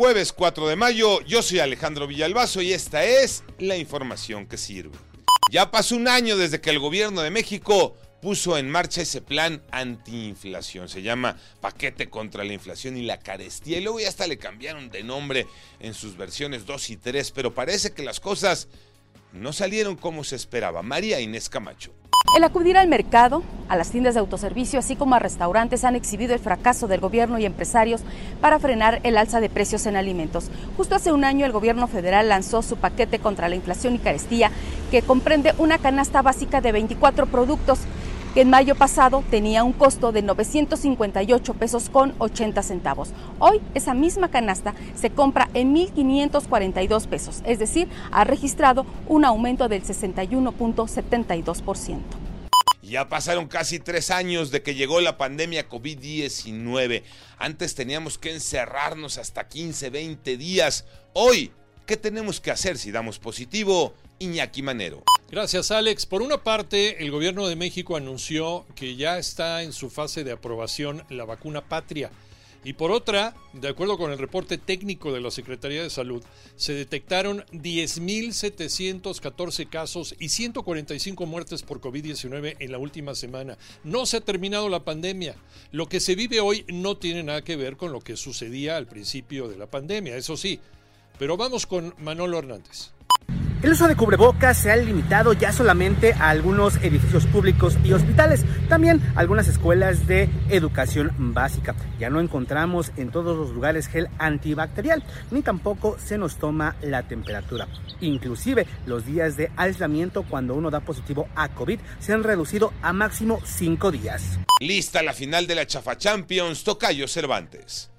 Jueves 4 de mayo, yo soy Alejandro Villalbazo y esta es la información que sirve. Ya pasó un año desde que el gobierno de México puso en marcha ese plan antiinflación. Se llama Paquete contra la Inflación y la Carestía. Y luego ya hasta le cambiaron de nombre en sus versiones 2 y 3, pero parece que las cosas no salieron como se esperaba. María Inés Camacho. El acudir al mercado, a las tiendas de autoservicio, así como a restaurantes, han exhibido el fracaso del gobierno y empresarios para frenar el alza de precios en alimentos. Justo hace un año el gobierno federal lanzó su paquete contra la inflación y carestía, que comprende una canasta básica de 24 productos que en mayo pasado tenía un costo de 958 pesos con 80 centavos. Hoy esa misma canasta se compra en 1.542 pesos, es decir, ha registrado un aumento del 61.72%. Ya pasaron casi tres años de que llegó la pandemia COVID-19. Antes teníamos que encerrarnos hasta 15, 20 días. Hoy, ¿qué tenemos que hacer si damos positivo? Iñaki Manero. Gracias, Alex. Por una parte, el gobierno de México anunció que ya está en su fase de aprobación la vacuna Patria. Y por otra, de acuerdo con el reporte técnico de la Secretaría de Salud, se detectaron 10.714 casos y 145 muertes por COVID-19 en la última semana. No se ha terminado la pandemia. Lo que se vive hoy no tiene nada que ver con lo que sucedía al principio de la pandemia, eso sí. Pero vamos con Manolo Hernández. El uso de cubrebocas se ha limitado ya solamente a algunos edificios públicos y hospitales, también algunas escuelas de educación básica. Ya no encontramos en todos los lugares gel antibacterial, ni tampoco se nos toma la temperatura. Inclusive los días de aislamiento cuando uno da positivo a COVID se han reducido a máximo cinco días. Lista la final de la Chafa Champions, Tocayo Cervantes.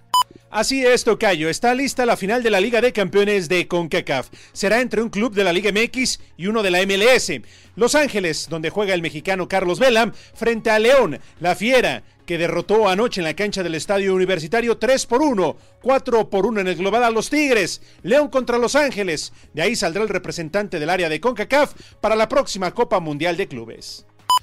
Así es, Tocayo. Está lista la final de la Liga de Campeones de CONCACAF. Será entre un club de la Liga MX y uno de la MLS. Los Ángeles, donde juega el mexicano Carlos Vela, frente a León, la Fiera, que derrotó anoche en la cancha del Estadio Universitario 3 por 1, 4 por 1 en el global a los Tigres. León contra Los Ángeles. De ahí saldrá el representante del área de CONCACAF para la próxima Copa Mundial de Clubes.